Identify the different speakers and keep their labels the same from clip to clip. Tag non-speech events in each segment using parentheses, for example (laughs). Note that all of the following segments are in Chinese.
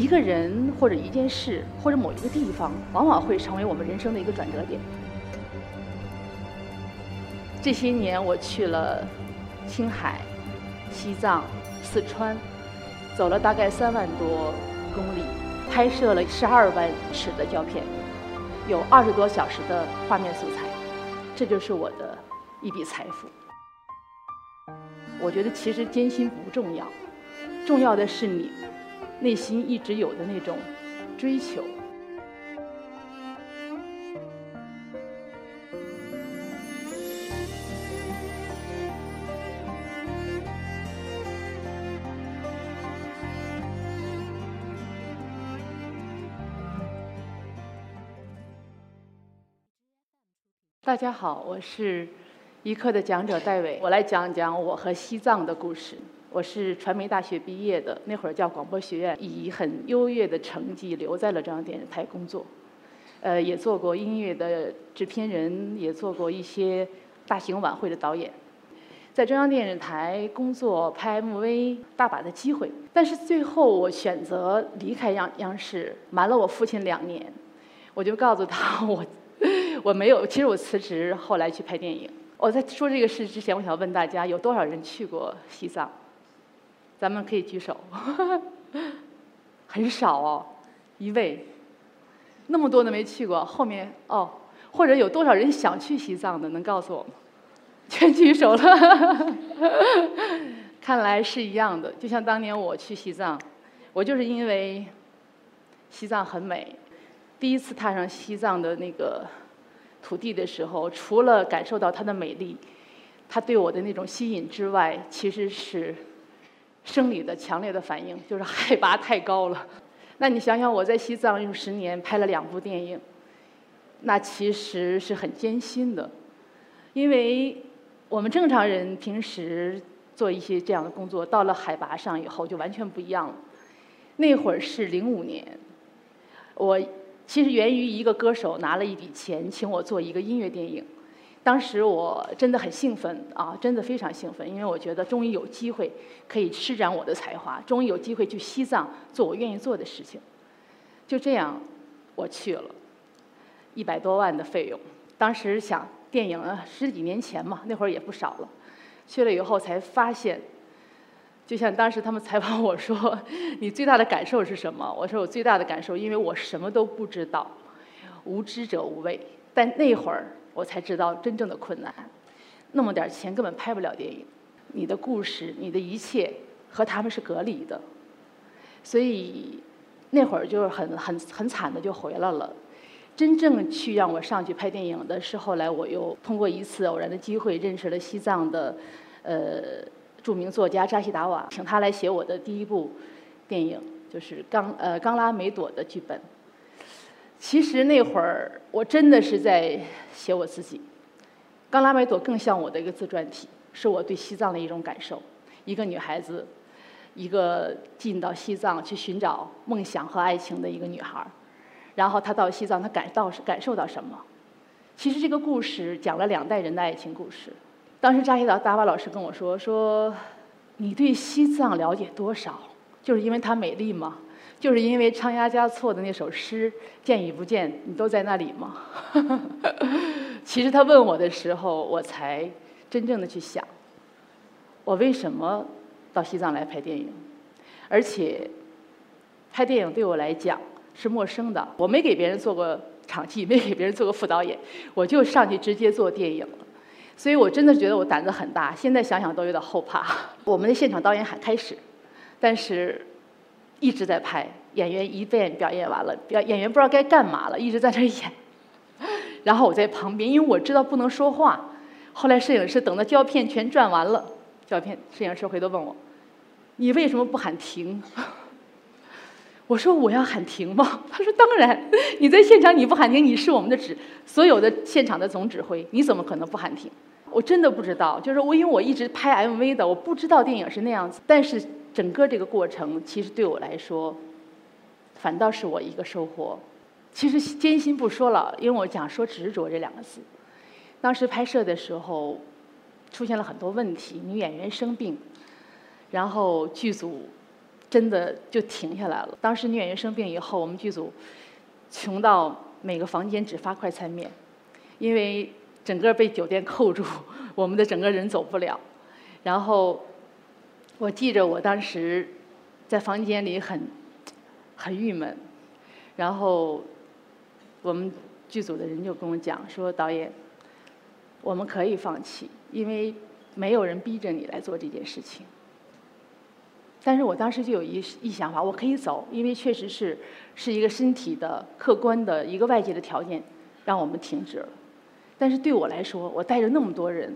Speaker 1: 一个人或者一件事或者某一个地方，往往会成为我们人生的一个转折点。这些年，我去了青海、西藏、四川，走了大概三万多公里，拍摄了十二万尺的胶片，有二十多小时的画面素材，这就是我的一笔财富。我觉得其实艰辛不重要，重要的是你内心一直有的那种追求。大家好，我是一课的讲者戴伟，我来讲讲我和西藏的故事。我是传媒大学毕业的，那会儿叫广播学院，以很优越的成绩留在了中央电视台工作，呃，也做过音乐的制片人，也做过一些大型晚会的导演，在中央电视台工作拍 MV，大把的机会。但是最后我选择离开央央视，瞒了我父亲两年，我就告诉他我。(laughs) 我没有，其实我辞职后来去拍电影。我在说这个事之前，我想问大家，有多少人去过西藏？咱们可以举手。(laughs) 很少哦，一位。那么多的没去过，后面哦，或者有多少人想去西藏的，能告诉我吗？(laughs) 全举手了。(laughs) 看来是一样的，就像当年我去西藏，我就是因为西藏很美。第一次踏上西藏的那个土地的时候，除了感受到它的美丽，它对我的那种吸引之外，其实是生理的强烈的反应，就是海拔太高了。(laughs) 那你想想，我在西藏用十年拍了两部电影，那其实是很艰辛的，因为我们正常人平时做一些这样的工作，到了海拔上以后就完全不一样了。那会儿是零五年，我。其实源于一个歌手拿了一笔钱请我做一个音乐电影，当时我真的很兴奋啊，真的非常兴奋，因为我觉得终于有机会可以施展我的才华，终于有机会去西藏做我愿意做的事情。就这样，我去了，一百多万的费用。当时想电影啊，十几年前嘛，那会儿也不少了。去了以后才发现。就像当时他们采访我说：“你最大的感受是什么？”我说：“我最大的感受，因为我什么都不知道，无知者无畏。但那会儿我才知道真正的困难，那么点钱根本拍不了电影。你的故事，你的一切和他们是隔离的，所以那会儿就是很很很惨的就回来了。真正去让我上去拍电影的是后来我又通过一次偶然的机会认识了西藏的，呃。”著名作家扎西达瓦，请他来写我的第一部电影，就是冈呃冈拉梅朵的剧本。其实那会儿我真的是在写我自己，冈拉梅朵更像我的一个自传体，是我对西藏的一种感受。一个女孩子，一个进到西藏去寻找梦想和爱情的一个女孩，然后她到西藏，她感到感受到什么？其实这个故事讲了两代人的爱情故事。当时扎西达达瓦老师跟我说：“说你对西藏了解多少？就是因为它美丽吗？就是因为仓央嘉措的那首诗‘见与不见’，你都在那里吗？” (laughs) 其实他问我的时候，我才真正的去想，我为什么到西藏来拍电影？而且拍电影对我来讲是陌生的，我没给别人做过场记，没给别人做过副导演，我就上去直接做电影了。所以我真的觉得我胆子很大，现在想想都有点后怕。(laughs) 我们的现场导演喊开始，但是一直在拍，演员一遍表演完了，表演员不知道该干嘛了，一直在那演。(laughs) 然后我在旁边，因为我知道不能说话。后来摄影师等到胶片全转完了，胶片摄影师回头问我：“你为什么不喊停？” (laughs) 我说：“我要喊停吗？” (laughs) 他说：“当然，你在现场你不喊停，你是我们的指所有的现场的总指挥，你怎么可能不喊停？”我真的不知道，就是我因为我一直拍 MV 的，我不知道电影是那样子。但是整个这个过程，其实对我来说，反倒是我一个收获。其实艰辛不说了，因为我讲说执着这两个字。当时拍摄的时候，出现了很多问题，女演员生病，然后剧组真的就停下来了。当时女演员生病以后，我们剧组穷到每个房间只发快餐面，因为整个被酒店扣住，我们的整个人走不了。然后我记着我当时在房间里很很郁闷，然后我们剧组的人就跟我讲说：“导演，我们可以放弃，因为没有人逼着你来做这件事情。”但是我当时就有一一想法，我可以走，因为确实是是一个身体的客观的一个外界的条件让我们停止了。但是对我来说，我带着那么多人，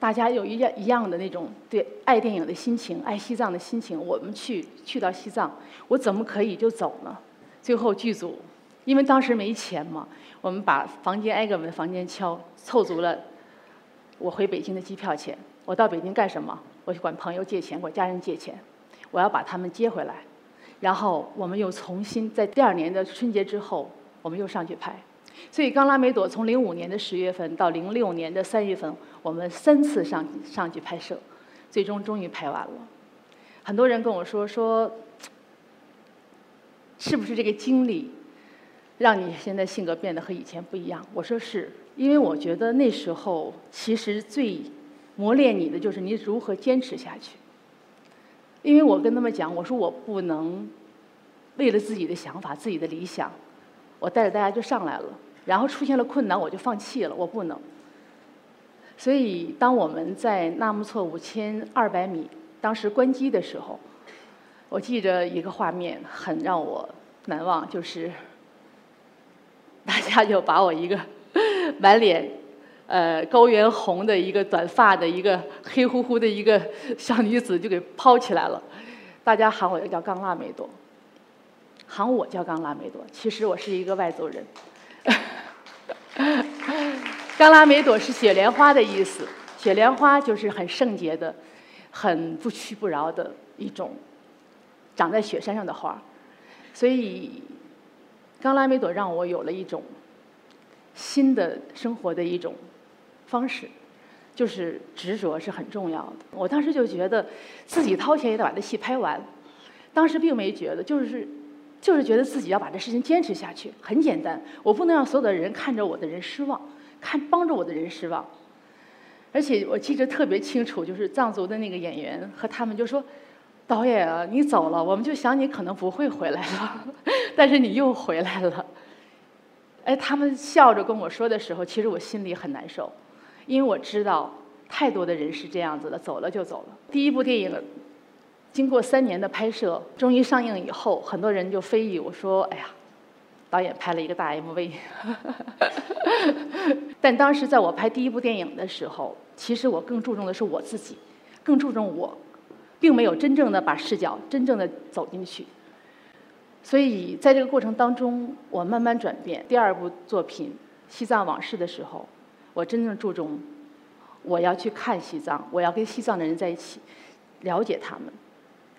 Speaker 1: 大家有一样一样的那种对爱电影的心情、爱西藏的心情，我们去去到西藏，我怎么可以就走呢？最后剧组因为当时没钱嘛，我们把房间挨个的房间敲，凑足了我回北京的机票钱。我到北京干什么？我去管朋友借钱，管家人借钱。我要把他们接回来，然后我们又重新在第二年的春节之后，我们又上去拍。所以《刚拉梅朵》从零五年的十月份到零六年的三月份，我们三次上上去拍摄，最终终于拍完了。很多人跟我说说，是不是这个经历让你现在性格变得和以前不一样？我说是，因为我觉得那时候其实最磨练你的就是你如何坚持下去。因为我跟他们讲，我说我不能为了自己的想法、自己的理想，我带着大家就上来了，然后出现了困难我就放弃了，我不能。所以当我们在纳木错五千二百米当时关机的时候，我记着一个画面很让我难忘，就是大家就把我一个满脸。呃，高原红的一个短发的一个黑乎乎的一个小女子就给抛起来了，大家喊我叫冈拉梅朵，喊我叫冈拉梅朵，其实我是一个外族人。(laughs) 冈拉梅朵是雪莲花的意思，雪莲花就是很圣洁的、很不屈不挠的一种长在雪山上的花，所以冈拉梅朵让我有了一种新的生活的一种。方式，就是执着是很重要的。我当时就觉得自己掏钱也得把这戏拍完，当时并没觉得，就是就是觉得自己要把这事情坚持下去。很简单，我不能让所有的人看着我的人失望，看帮着我的人失望。而且我记得特别清楚，就是藏族的那个演员和他们就说：“导演啊，你走了，我们就想你可能不会回来了，(laughs) 但是你又回来了。”哎，他们笑着跟我说的时候，其实我心里很难受。因为我知道太多的人是这样子的，走了就走了。第一部电影经过三年的拍摄，终于上映以后，很多人就非议我说：“哎呀，导演拍了一个大 MV。(laughs) ”但当时在我拍第一部电影的时候，其实我更注重的是我自己，更注重我，并没有真正的把视角真正的走进去。所以在这个过程当中，我慢慢转变。第二部作品《西藏往事》的时候。我真正注重，我要去看西藏，我要跟西藏的人在一起，了解他们。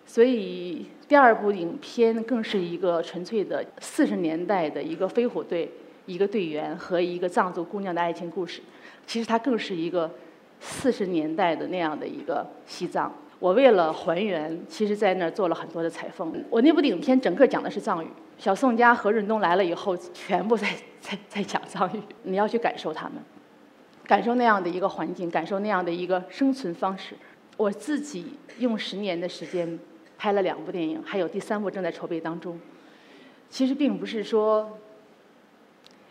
Speaker 1: 所以第二部影片更是一个纯粹的四十年代的一个飞虎队一个队员和一个藏族姑娘的爱情故事。其实它更是一个四十年代的那样的一个西藏。我为了还原，其实在那儿做了很多的采风。我那部影片整个讲的是藏语。小宋佳何润东来了以后，全部在在在讲藏语。你要去感受他们。感受那样的一个环境，感受那样的一个生存方式。我自己用十年的时间拍了两部电影，还有第三部正在筹备当中。其实并不是说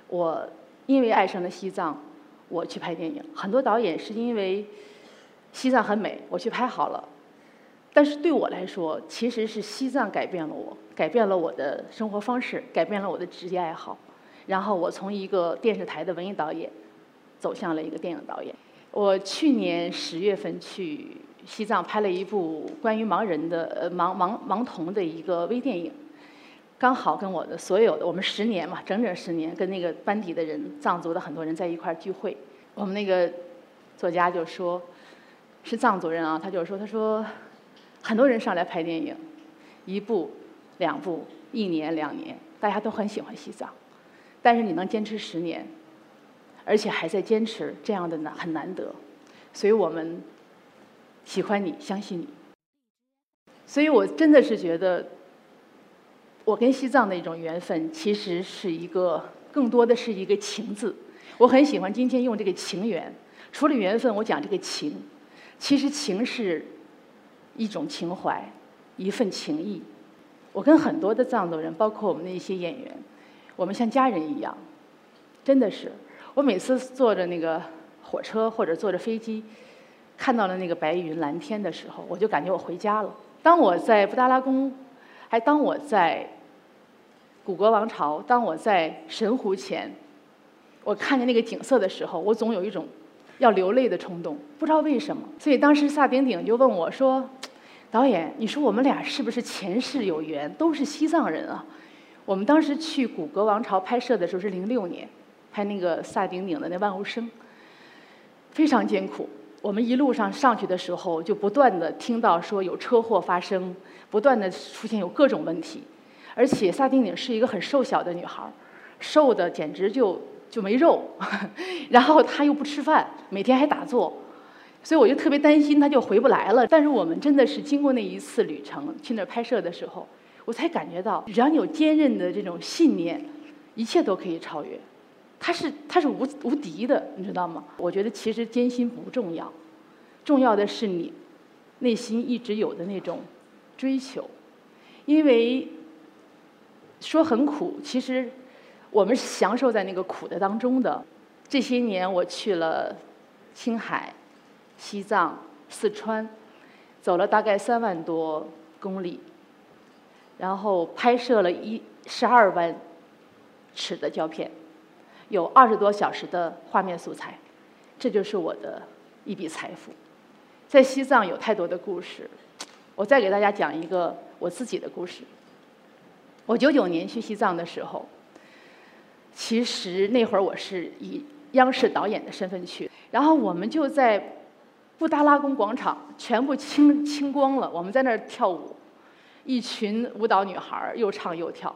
Speaker 1: 我因为爱上了西藏，我去拍电影。很多导演是因为西藏很美，我去拍好了。但是对我来说，其实是西藏改变了我，改变了我的生活方式，改变了我的职业爱好。然后我从一个电视台的文艺导演。走向了一个电影导演。我去年十月份去西藏拍了一部关于盲人的呃盲盲盲童的一个微电影，刚好跟我的所有的我们十年嘛，整整十年跟那个班底的人藏族的很多人在一块儿聚会。我们那个作家就说，是藏族人啊，他就说他说很多人上来拍电影，一部、两部、一年、两年，大家都很喜欢西藏，但是你能坚持十年。而且还在坚持，这样的难很难得，所以我们喜欢你，相信你。所以我真的是觉得，我跟西藏的一种缘分，其实是一个更多的是一个情字。我很喜欢今天用这个情缘，除了缘分，我讲这个情，其实情是一种情怀，一份情谊。我跟很多的藏族人，包括我们的一些演员，我们像家人一样，真的是。我每次坐着那个火车或者坐着飞机，看到了那个白云蓝天的时候，我就感觉我回家了。当我在布达拉宫，还当我在古国王朝，当我在神湖前，我看见那个景色的时候，我总有一种要流泪的冲动，不知道为什么。所以当时萨顶顶就问我说：“导演，你说我们俩是不是前世有缘，都是西藏人啊？”我们当时去古国王朝拍摄的时候是零六年，拍那个萨顶顶的那万物生，非常艰苦。我们一路上上去的时候，就不断的听到说有车祸发生，不断的出现有各种问题，而且萨顶顶是一个很瘦小的女孩，瘦的简直就就没肉，(laughs) 然后她又不吃饭，每天还打坐，所以我就特别担心她就回不来了。但是我们真的是经过那一次旅程去那儿拍摄的时候，我才感觉到，只要你有坚韧的这种信念，一切都可以超越。他是他是无无敌的，你知道吗？我觉得其实艰辛不重要，重要的是你内心一直有的那种追求。因为说很苦，其实我们是享受在那个苦的当中的。这些年我去了青海、西藏、四川，走了大概三万多公里，然后拍摄了一十二万尺的胶片。有二十多小时的画面素材，这就是我的一笔财富。在西藏有太多的故事，我再给大家讲一个我自己的故事。我九九年去西藏的时候，其实那会儿我是以央视导演的身份去，然后我们就在布达拉宫广场全部清清光了，我们在那儿跳舞，一群舞蹈女孩又唱又跳。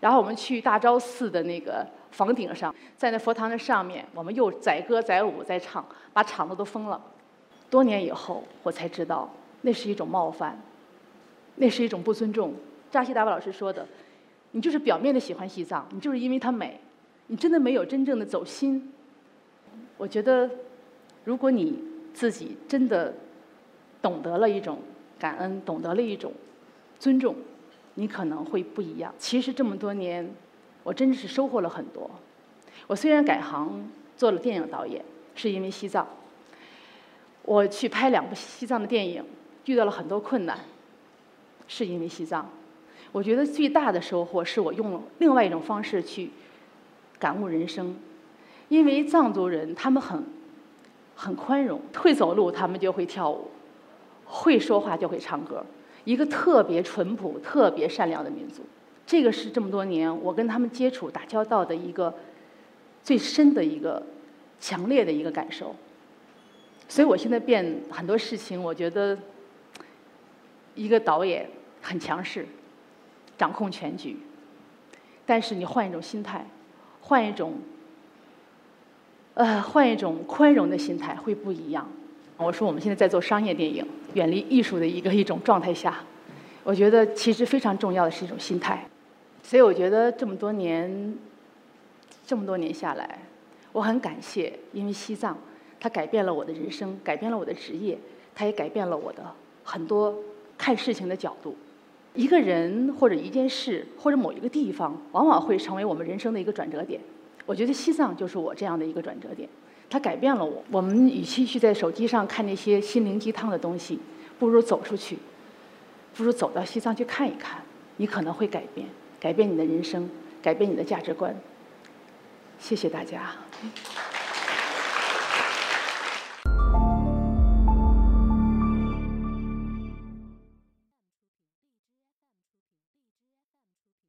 Speaker 1: 然后我们去大昭寺的那个房顶上，在那佛堂的上面，我们又载歌载舞在唱，把场子都封了。多年以后，我才知道那是一种冒犯，那是一种不尊重。扎西达巴老师说的：“你就是表面的喜欢西藏，你就是因为它美，你真的没有真正的走心。”我觉得，如果你自己真的懂得了一种感恩，懂得了一种尊重。你可能会不一样。其实这么多年，我真的是收获了很多。我虽然改行做了电影导演，是因为西藏。我去拍两部西藏的电影，遇到了很多困难，是因为西藏。我觉得最大的收获是我用了另外一种方式去感悟人生。因为藏族人他们很很宽容，会走路他们就会跳舞，会说话就会唱歌。一个特别淳朴、特别善良的民族，这个是这么多年我跟他们接触、打交道的一个最深的一个强烈的一个感受。所以我现在变很多事情，我觉得一个导演很强势，掌控全局，但是你换一种心态，换一种呃，换一种宽容的心态，会不一样。我说我们现在在做商业电影，远离艺术的一个一种状态下，我觉得其实非常重要的是一种心态。所以我觉得这么多年，这么多年下来，我很感谢，因为西藏，它改变了我的人生，改变了我的职业，它也改变了我的很多看事情的角度。一个人或者一件事或者某一个地方，往往会成为我们人生的一个转折点。我觉得西藏就是我这样的一个转折点。它改变了我。我们与其去在手机上看那些心灵鸡汤的东西，不如走出去，不如走到西藏去看一看，你可能会改变，改变你的人生，改变你的价值观。谢谢大家。